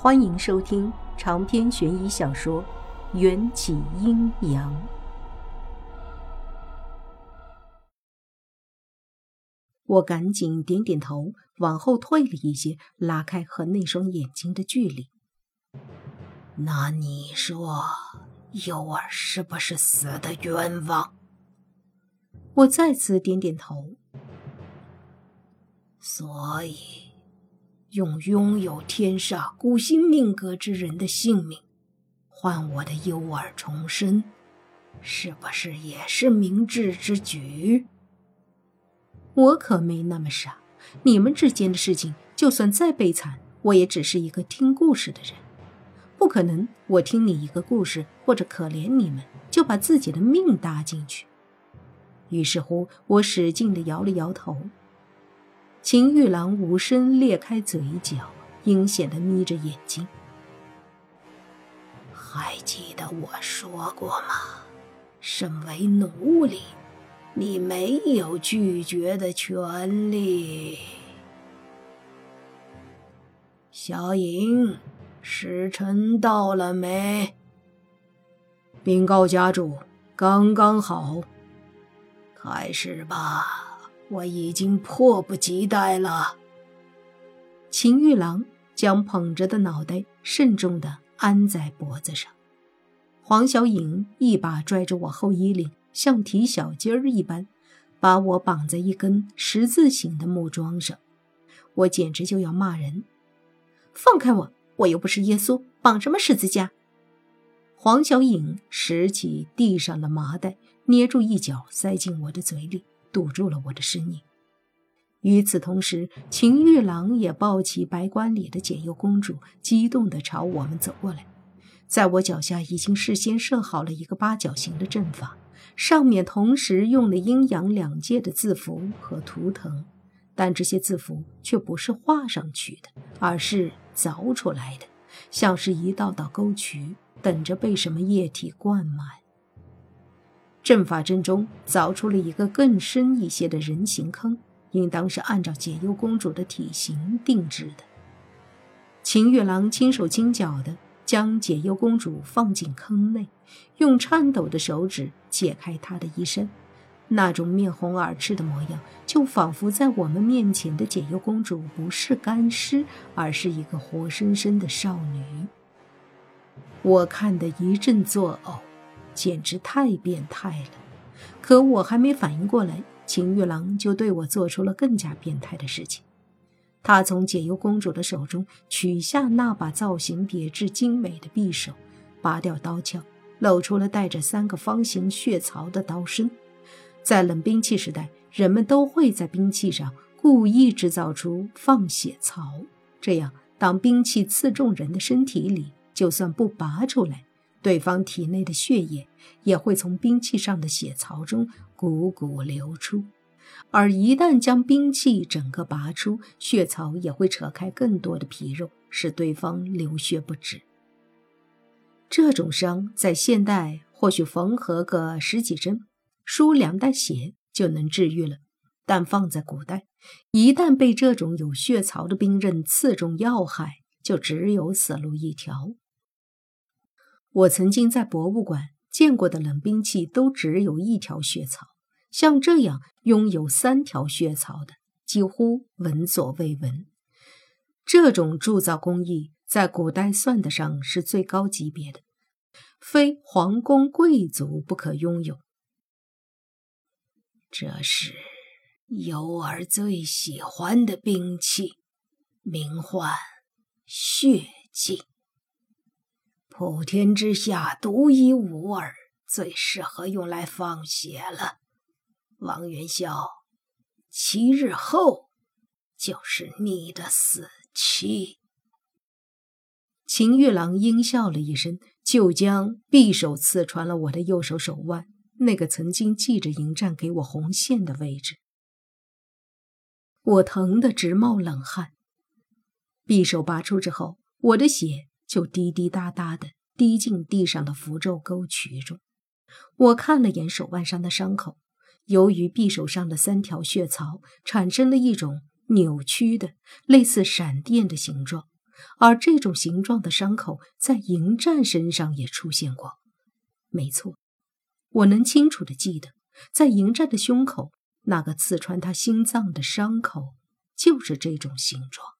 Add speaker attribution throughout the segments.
Speaker 1: 欢迎收听长篇悬疑小说《缘起阴阳》。我赶紧点点头，往后退了一些，拉开和那双眼睛的距离。
Speaker 2: 那你说，幼儿是不是死的冤枉？
Speaker 1: 我再次点点头。
Speaker 2: 所以，用拥有天煞孤星命格之人的性命，换我的幼儿重生，是不是也是明智之举？
Speaker 1: 我可没那么傻。你们之间的事情，就算再悲惨，我也只是一个听故事的人，不可能我听你一个故事或者可怜你们，就把自己的命搭进去。于是乎，我使劲的摇了摇头。秦玉郎无声裂开嘴角，阴险的眯着眼睛。
Speaker 2: 还记得我说过吗？身为奴隶，你没有拒绝的权利。小影，时辰到了没？
Speaker 3: 禀告家主，刚刚好。
Speaker 2: 开始吧。我已经迫不及待了。
Speaker 1: 秦玉郎将捧着的脑袋慎重地安在脖子上，黄小颖一把拽着我后衣领，像提小鸡儿一般，把我绑在一根十字形的木桩上。我简直就要骂人！放开我！我又不是耶稣，绑什么十字架？黄小颖拾起地上的麻袋，捏住一角，塞进我的嘴里。堵住了我的身影。与此同时，秦玉郎也抱起白棺里的解忧公主，激动地朝我们走过来。在我脚下已经事先设好了一个八角形的阵法，上面同时用了阴阳两界的字符和图腾，但这些字符却不是画上去的，而是凿出来的，像是一道道沟渠，等着被什么液体灌满。阵法阵中凿出了一个更深一些的人形坑，应当是按照解忧公主的体型定制的。秦月郎轻手轻脚的将解忧公主放进坑内，用颤抖的手指解开她的衣衫，那种面红耳赤的模样，就仿佛在我们面前的解忧公主不是干尸，而是一个活生生的少女。我看得一阵作呕。简直太变态了！可我还没反应过来，秦玉郎就对我做出了更加变态的事情。他从解忧公主的手中取下那把造型别致精美的匕首，拔掉刀鞘，露出了带着三个方形血槽的刀身。在冷兵器时代，人们都会在兵器上故意制造出放血槽，这样当兵器刺中人的身体里，就算不拔出来。对方体内的血液也会从兵器上的血槽中汩汩流出，而一旦将兵器整个拔出，血槽也会扯开更多的皮肉，使对方流血不止。这种伤在现代或许缝合个十几针，输两袋血就能治愈了，但放在古代，一旦被这种有血槽的兵刃刺中要害，就只有死路一条。我曾经在博物馆见过的冷兵器都只有一条血槽，像这样拥有三条血槽的几乎闻所未闻。这种铸造工艺在古代算得上是最高级别的，非皇宫贵族不可拥有。
Speaker 2: 这是尤儿最喜欢的兵器，名唤血镜。普天之下独一无二，最适合用来放血了。王元宵，七日后就是你的死期。
Speaker 1: 秦玉郎阴笑了一声，就将匕首刺穿了我的右手手腕，那个曾经系着迎战给我红线的位置。我疼得直冒冷汗。匕首拔出之后，我的血。就滴滴答答地滴进地上的符咒沟渠中。我看了眼手腕上的伤口，由于匕首上的三条血槽产生了一种扭曲的、类似闪电的形状，而这种形状的伤口在迎战身上也出现过。没错，我能清楚的记得，在迎战的胸口那个刺穿他心脏的伤口就是这种形状。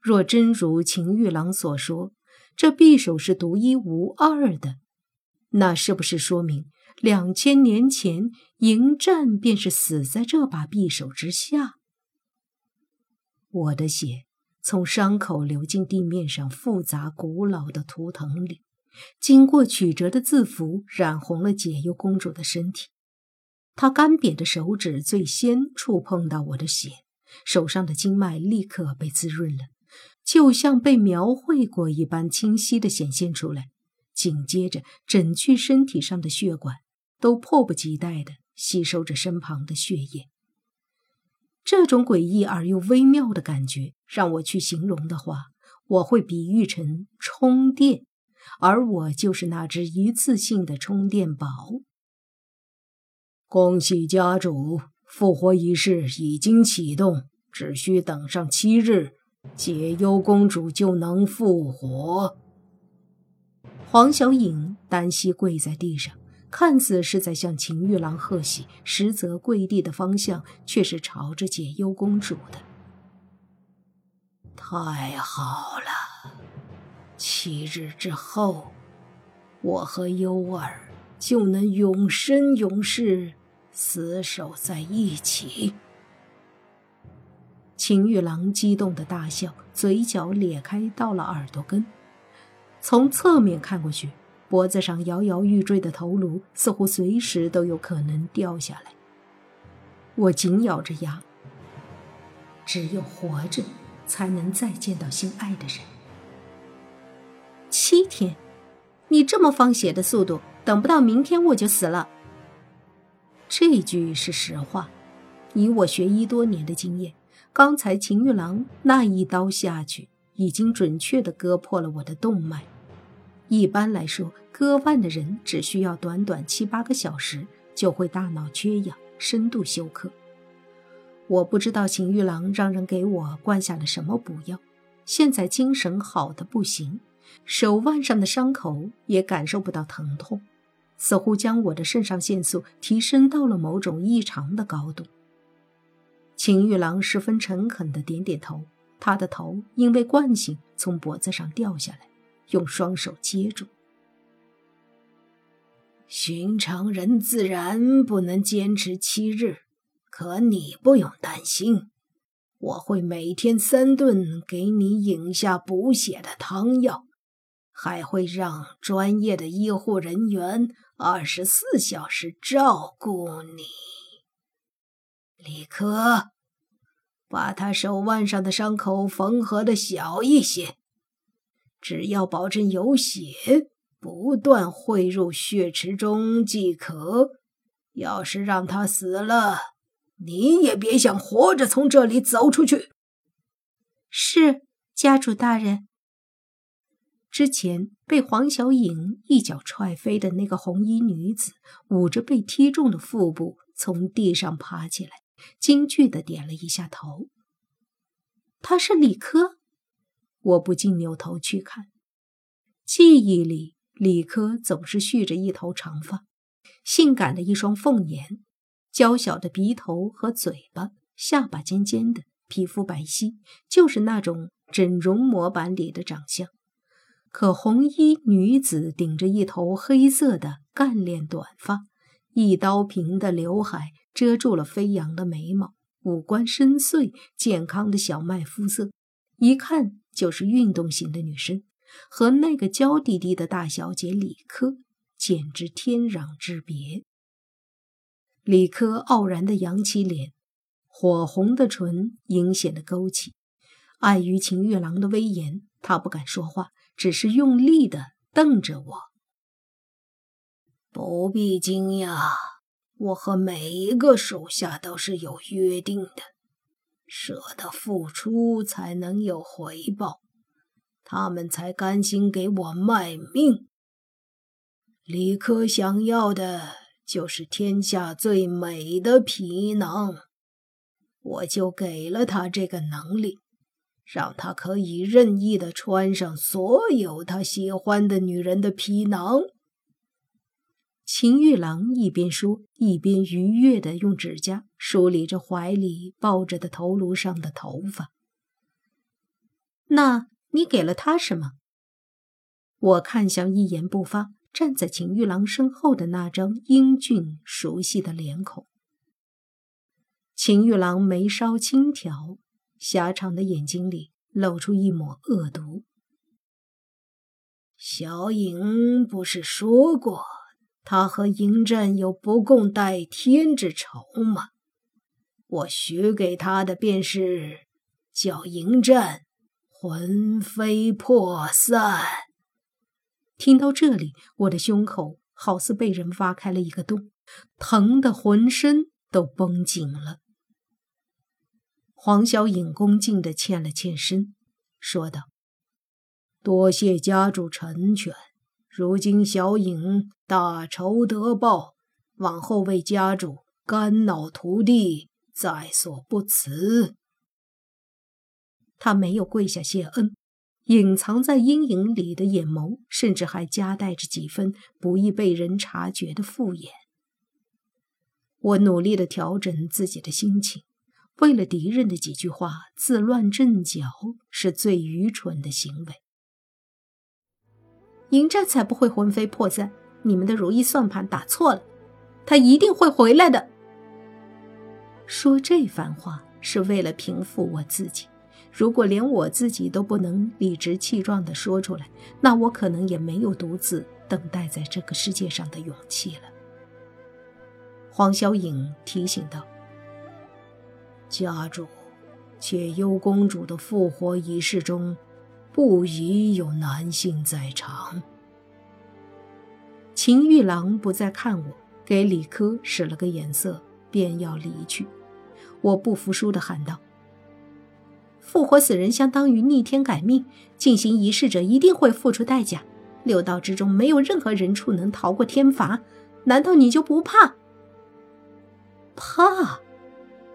Speaker 1: 若真如秦玉郎所说，这匕首是独一无二的，那是不是说明两千年前迎战便是死在这把匕首之下？我的血从伤口流进地面上复杂古老的图腾里，经过曲折的字符，染红了解忧公主的身体。她干瘪的手指最先触碰到我的血，手上的经脉立刻被滋润了，就像被描绘过一般清晰地显现出来。紧接着，整具身体上的血管都迫不及待地吸收着身旁的血液。这种诡异而又微妙的感觉，让我去形容的话，我会比喻成充电，而我就是那只一次性的充电宝。
Speaker 3: 恭喜家主，复活仪式已经启动，只需等上七日，解忧公主就能复活。
Speaker 1: 黄小影单膝跪在地上。看似是在向秦玉郎贺喜，实则跪地的方向却是朝着解忧公主的。
Speaker 2: 太好了，七日之后，我和幽儿就能永生永世厮守在一起。
Speaker 1: 秦玉郎激动的大笑，嘴角咧开到了耳朵根，从侧面看过去。脖子上摇摇欲坠的头颅，似乎随时都有可能掉下来。我紧咬着牙，只有活着，才能再见到心爱的人。七天，你这么放血的速度，等不到明天我就死了。这句是实话，以我学医多年的经验，刚才秦玉郎那一刀下去，已经准确的割破了我的动脉。一般来说，割腕的人只需要短短七八个小时就会大脑缺氧、深度休克。我不知道秦玉郎让人给我灌下了什么补药，现在精神好的不行，手腕上的伤口也感受不到疼痛，似乎将我的肾上腺素提升到了某种异常的高度。秦玉郎十分诚恳地点点头，他的头因为惯性从脖子上掉下来。用双手接住。
Speaker 2: 寻常人自然不能坚持七日，可你不用担心，我会每天三顿给你饮下补血的汤药，还会让专业的医护人员二十四小时照顾你。李科，把他手腕上的伤口缝合的小一些。只要保证有血不断汇入血池中即可。要是让他死了，你也别想活着从这里走出去。
Speaker 1: 是家主大人。之前被黄小影一脚踹飞的那个红衣女子，捂着被踢中的腹部，从地上爬起来，惊惧的点了一下头。他是李科。我不禁扭头去看，记忆里李科总是蓄着一头长发，性感的一双凤眼，娇小的鼻头和嘴巴，下巴尖尖的，皮肤白皙，就是那种整容模板里的长相。可红衣女子顶着一头黑色的干练短发，一刀平的刘海遮住了飞扬的眉毛，五官深邃，健康的小麦肤色，一看。就是运动型的女生，和那个娇滴滴的大小姐李科简直天壤之别。李科傲然的扬起脸，火红的唇阴险的勾起。碍于秦玉郎的威严，他不敢说话，只是用力的瞪着我。
Speaker 2: 不必惊讶，我和每一个手下都是有约定的。舍得付出才能有回报，他们才甘心给我卖命。李科想要的就是天下最美的皮囊，我就给了他这个能力，让他可以任意的穿上所有他喜欢的女人的皮囊。
Speaker 1: 秦玉郎一边说，一边愉悦地用指甲梳理着怀里抱着的头颅上的头发。那你给了他什么？我看向一言不发站在秦玉郎身后的那张英俊熟悉的脸孔。秦玉郎眉梢轻挑。狭长的眼睛里露出一抹恶毒。
Speaker 2: 小影不是说过，他和嬴政有不共戴天之仇吗？我许给他的便是叫嬴政魂飞魄散。
Speaker 1: 听到这里，我的胸口好似被人挖开了一个洞，疼得浑身都绷紧了。黄小影恭敬地欠了欠身，说道：“
Speaker 2: 多谢家主成全，如今小影大仇得报，往后为家主肝脑涂地，在所不辞。”
Speaker 1: 他没有跪下谢恩，隐藏在阴影里的眼眸，甚至还夹带着几分不易被人察觉的敷衍。我努力地调整自己的心情。为了敌人的几句话自乱阵脚是最愚蠢的行为。迎战才不会魂飞魄散，你们的如意算盘打错了，他一定会回来的。说这番话是为了平复我自己。如果连我自己都不能理直气壮地说出来，那我可能也没有独自等待在这个世界上的勇气了。黄小颖提醒道。
Speaker 2: 家主，且幽公主的复活仪式中，不宜有男性在场。
Speaker 1: 秦玉郎不再看我，给李科使了个眼色，便要离去。我不服输地喊道：“复活死人相当于逆天改命，进行仪式者一定会付出代价。六道之中没有任何人畜能逃过天罚，难道你就不怕？
Speaker 2: 怕？”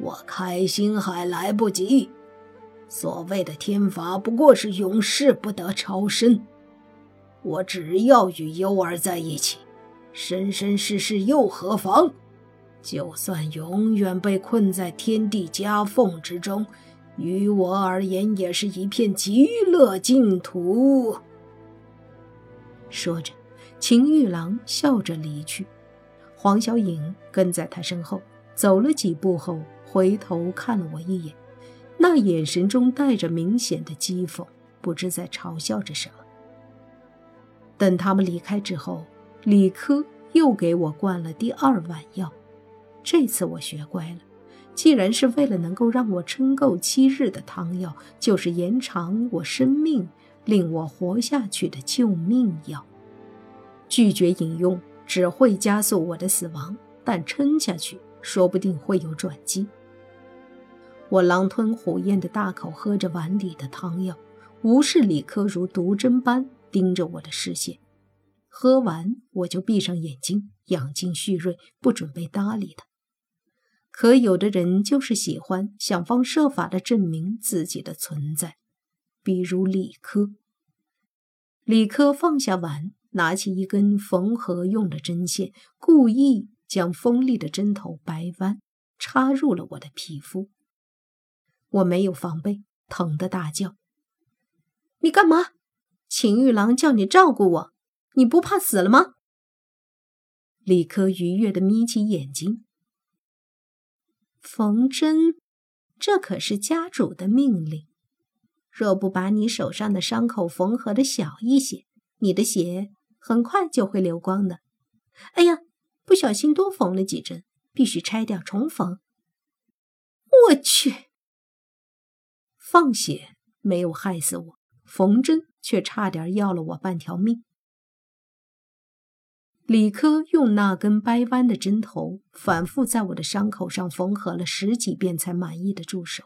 Speaker 2: 我开心还来不及。所谓的天罚不过是永世不得超生。我只要与幽儿在一起，生生世世又何妨？就算永远被困在天地夹缝之中，于我而言也是一片极乐净土。
Speaker 1: 说着，秦玉郎笑着离去，黄小影跟在他身后，走了几步后。回头看了我一眼，那眼神中带着明显的讥讽，不知在嘲笑着什么。等他们离开之后，李科又给我灌了第二碗药。这次我学乖了，既然是为了能够让我撑够七日的汤药，就是延长我生命、令我活下去的救命药。拒绝饮用只会加速我的死亡，但撑下去说不定会有转机。我狼吞虎咽地大口喝着碗里的汤药，无视李科如毒针般盯着我的视线。喝完，我就闭上眼睛，养精蓄锐，不准备搭理他。可有的人就是喜欢想方设法地证明自己的存在，比如李科。李科放下碗，拿起一根缝合用的针线，故意将锋利的针头掰弯，插入了我的皮肤。我没有防备，疼得大叫：“你干嘛？秦玉郎叫你照顾我，你不怕死了吗？”李科愉悦地眯起眼睛。缝针，这可是家主的命令。若不把你手上的伤口缝合的小一些，你的血很快就会流光的。哎呀，不小心多缝了几针，必须拆掉重缝。我去！放血没有害死我，缝针却差点要了我半条命。李科用那根掰弯的针头反复在我的伤口上缝合了十几遍，才满意的住手。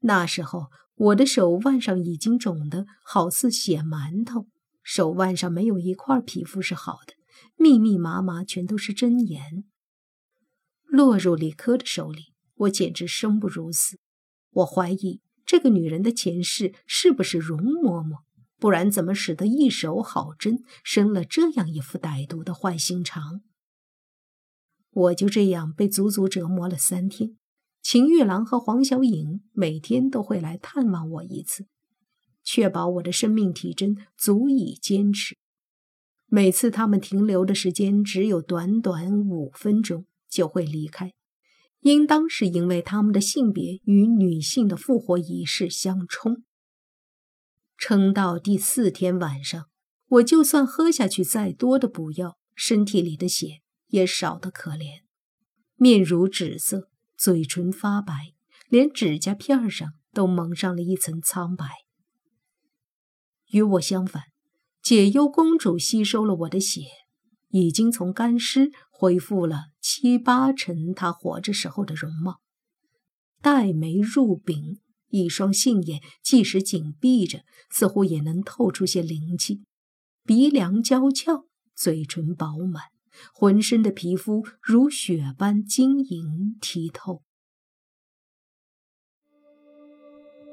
Speaker 1: 那时候我的手腕上已经肿得好似血馒头，手腕上没有一块皮肤是好的，密密麻麻全都是针眼。落入李科的手里，我简直生不如死。我怀疑。这个女人的前世是不是容嬷嬷？不然怎么使得一手好针生了这样一副歹毒的坏心肠？我就这样被足足折磨了三天。秦玉郎和黄小颖每天都会来探望我一次，确保我的生命体征足以坚持。每次他们停留的时间只有短短五分钟，就会离开。应当是因为他们的性别与女性的复活仪式相冲。撑到第四天晚上，我就算喝下去再多的补药，身体里的血也少得可怜，面如纸色，嘴唇发白，连指甲片上都蒙上了一层苍白。与我相反，解忧公主吸收了我的血，已经从干尸恢复了七八成他活着时候的容貌，黛眉入鬓。一双杏眼，即使紧闭着，似乎也能透出些灵气。鼻梁娇俏，嘴唇饱满，浑身的皮肤如雪般晶莹剔透。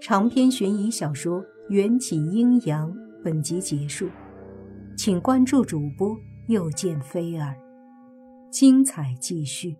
Speaker 1: 长篇悬疑小说《缘起阴阳》本集结束，请关注主播，又见菲儿，精彩继续。